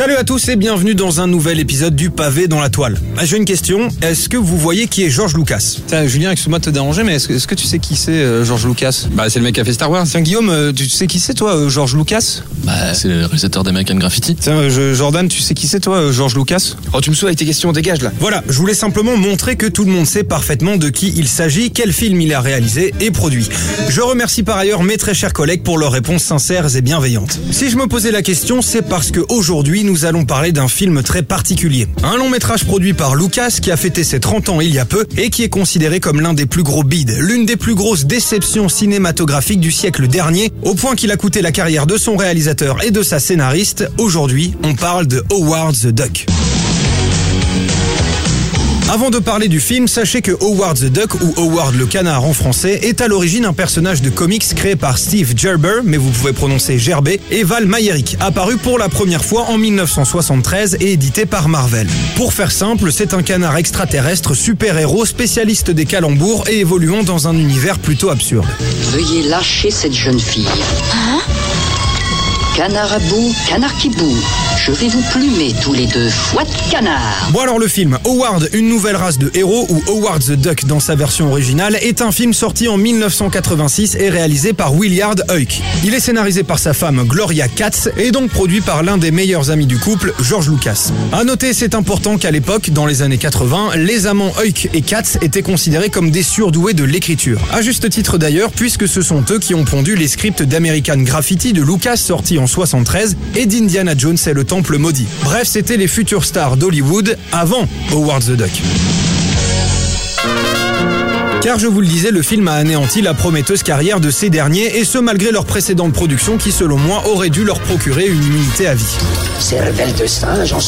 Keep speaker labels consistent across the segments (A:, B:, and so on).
A: Salut à tous et bienvenue dans un nouvel épisode du pavé dans la toile. Ah, J'ai une question, est-ce que vous voyez qui est George Lucas?
B: Tiens, Julien, excuse-moi de te déranger, mais est-ce que, est-ce que tu sais qui c'est euh, George Lucas?
C: Bah, c'est le mec qui a fait Star Wars.
A: Tiens Guillaume, euh, tu sais qui c'est toi euh, George Lucas?
C: Bah, c'est le réalisateur d'American Graffiti.
A: Tiens euh, je- Jordan, tu sais qui c'est toi euh, George Lucas?
B: Oh, tu me saoules avec tes questions, dégage là.
A: Voilà, je voulais simplement montrer que tout le monde sait parfaitement de qui il s'agit, quel film il a réalisé et produit. Je remercie par ailleurs mes très chers collègues pour leurs réponses sincères et bienveillantes. Si je me posais la question, c'est parce que aujourd'hui nous allons parler d'un film très particulier. Un long métrage produit par Lucas qui a fêté ses 30 ans il y a peu et qui est considéré comme l'un des plus gros bides, l'une des plus grosses déceptions cinématographiques du siècle dernier, au point qu'il a coûté la carrière de son réalisateur et de sa scénariste. Aujourd'hui, on parle de Howard the Duck. Avant de parler du film, sachez que Howard the Duck, ou Howard le canard en français, est à l'origine un personnage de comics créé par Steve Gerber, mais vous pouvez prononcer Gerbet, et Val Mayerick, apparu pour la première fois en 1973 et édité par Marvel. Pour faire simple, c'est un canard extraterrestre super-héros spécialiste des calembours et évoluant dans un univers plutôt absurde.
D: Veuillez lâcher cette jeune fille. Canard à bout, canard qui bout. Je vais vous plumer tous les deux. Fois de canard.
A: Bon alors le film Howard, une nouvelle race de héros ou Howard the Duck dans sa version originale est un film sorti en 1986 et réalisé par Williard Huyck. Il est scénarisé par sa femme Gloria Katz et donc produit par l'un des meilleurs amis du couple, George Lucas. À noter, c'est important qu'à l'époque, dans les années 80, les amants Huyck et Katz étaient considérés comme des surdoués de l'écriture. À juste titre d'ailleurs, puisque ce sont eux qui ont pondu les scripts d'American Graffiti de Lucas sorti en 73 et d'Indiana Jones et le Temple maudit. Bref, c'était les futurs stars d'Hollywood avant Howard the Duck. Car je vous le disais, le film a anéanti la prometteuse carrière de ces derniers, et ce malgré leur précédente production qui, selon moi, aurait dû leur procurer une immunité à vie.
D: Cervelle de singe en.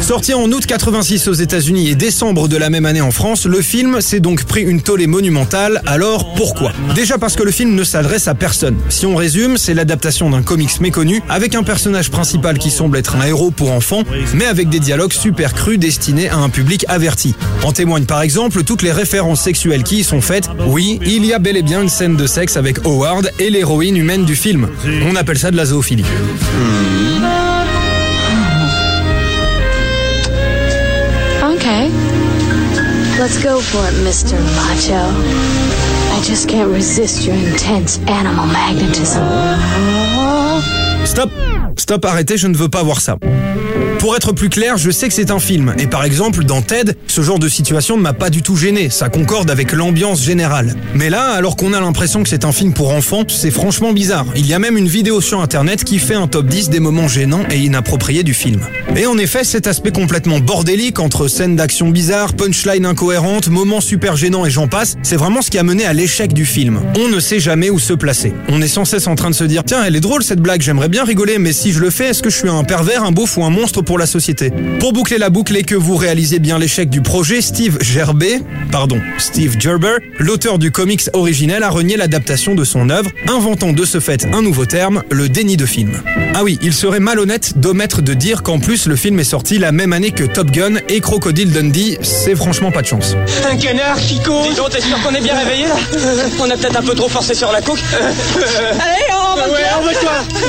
A: Sorti en août 86 aux États-Unis et décembre de la même année en France, le film s'est donc pris une tollée monumentale. Alors pourquoi? Déjà parce que le film ne s'adresse à personne. Si on résume, c'est l'adaptation d'un comics méconnu avec un personnage principal qui semble être un héros pour enfants, mais avec des dialogues super crus destinés à un public averti. En témoignent par exemple toutes les références sexuelles qui y sont faites. Oui, il y a bel et bien une scène de sexe avec Howard et l'héroïne humaine du film. On appelle ça de la zoophilie.
E: Okay. Let's go for it, Mr. Macho. I just can't resist your intense animal magnetism.
A: Stop Stop, arrêtez, je ne veux pas voir ça. Pour être plus clair, je sais que c'est un film, et par exemple, dans Ted, ce genre de situation ne m'a pas du tout gêné, ça concorde avec l'ambiance générale. Mais là, alors qu'on a l'impression que c'est un film pour enfants, c'est franchement bizarre. Il y a même une vidéo sur internet qui fait un top 10 des moments gênants et inappropriés du film. Et en effet, cet aspect complètement bordélique, entre scènes d'action bizarres, punchline incohérentes, moments super gênants et j'en passe, c'est vraiment ce qui a mené à l'échec du film. On ne sait jamais où se placer. On est sans cesse en train de se dire, tiens, elle est drôle cette blague, j'aimerais bien rigoler, mais si je le fais, est-ce que je suis un pervers, un beauf ou un monstre pour la société. Pour boucler la boucle et que vous réalisez bien l'échec du projet, Steve Gerbet, pardon, Steve Gerber, l'auteur du comics originel, a renié l'adaptation de son œuvre, inventant de ce fait un nouveau terme, le déni de film. Ah oui, il serait malhonnête d'omettre de dire qu'en plus le film est sorti la même année que Top Gun et Crocodile Dundee, c'est franchement pas de chance.
F: Un canard qui cause. Dis donc, t'es sûr qu'on est bien réveillé là? On a peut-être un peu trop forcé sur la coque Allez, on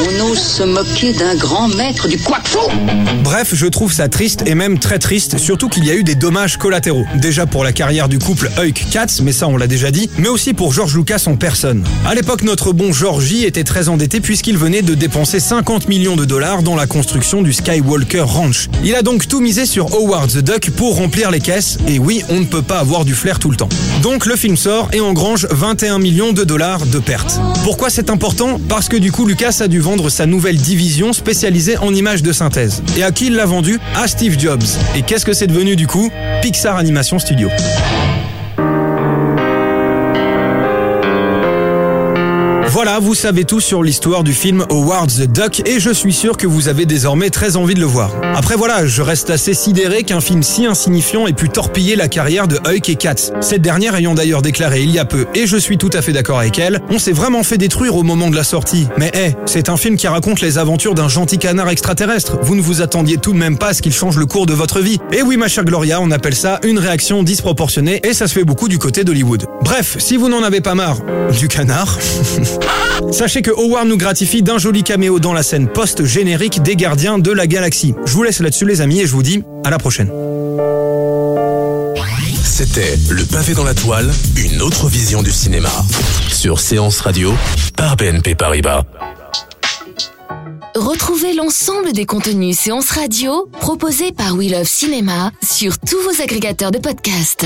D: On ose se moquer d'un grand maître du
A: Bref, je trouve ça triste et même très triste, surtout qu'il y a eu des dommages collatéraux. Déjà pour la carrière du couple Huyck-Katz, mais ça on l'a déjà dit, mais aussi pour George Lucas en personne. À l'époque, notre bon Georgie était très endetté puisqu'il venait de dépenser 50 millions de dollars dans la construction du Skywalker Ranch. Il a donc tout misé sur Howard the Duck pour remplir les caisses, et oui, on ne peut pas avoir du flair tout le temps. Donc le film sort et engrange 21 millions de dollars de pertes. Pourquoi c'est important? Parce que du coup Lucas a dû vendre sa nouvelle division spécialisée en images de synthèse. Et à qui il l'a vendu? À Steve Jobs. Et qu'est-ce que c'est devenu du coup? Pixar Animation Studio. Voilà, vous savez tout sur l'histoire du film Howard the Duck et je suis sûr que vous avez désormais très envie de le voir. Après voilà, je reste assez sidéré qu'un film si insignifiant ait pu torpiller la carrière de Huyck et Katz. Cette dernière ayant d'ailleurs déclaré il y a peu, et je suis tout à fait d'accord avec elle, on s'est vraiment fait détruire au moment de la sortie. Mais hé, c'est un film qui raconte les aventures d'un gentil canard extraterrestre. Vous ne vous attendiez tout de même pas à ce qu'il change le cours de votre vie. Et oui ma chère Gloria, on appelle ça une réaction disproportionnée et ça se fait beaucoup du côté d'Hollywood. Bref, si vous n'en avez pas marre du canard... Sachez que Howard nous gratifie d'un joli caméo dans la scène post-générique des Gardiens de la Galaxie. Je vous laisse là-dessus les amis et je vous dis à la prochaine.
G: C'était Le pavé dans la toile, une autre vision du cinéma. Sur Séance Radio, par BNP Paribas.
H: Retrouvez l'ensemble des contenus séances radio proposés par We Love Cinéma sur tous vos agrégateurs de podcasts.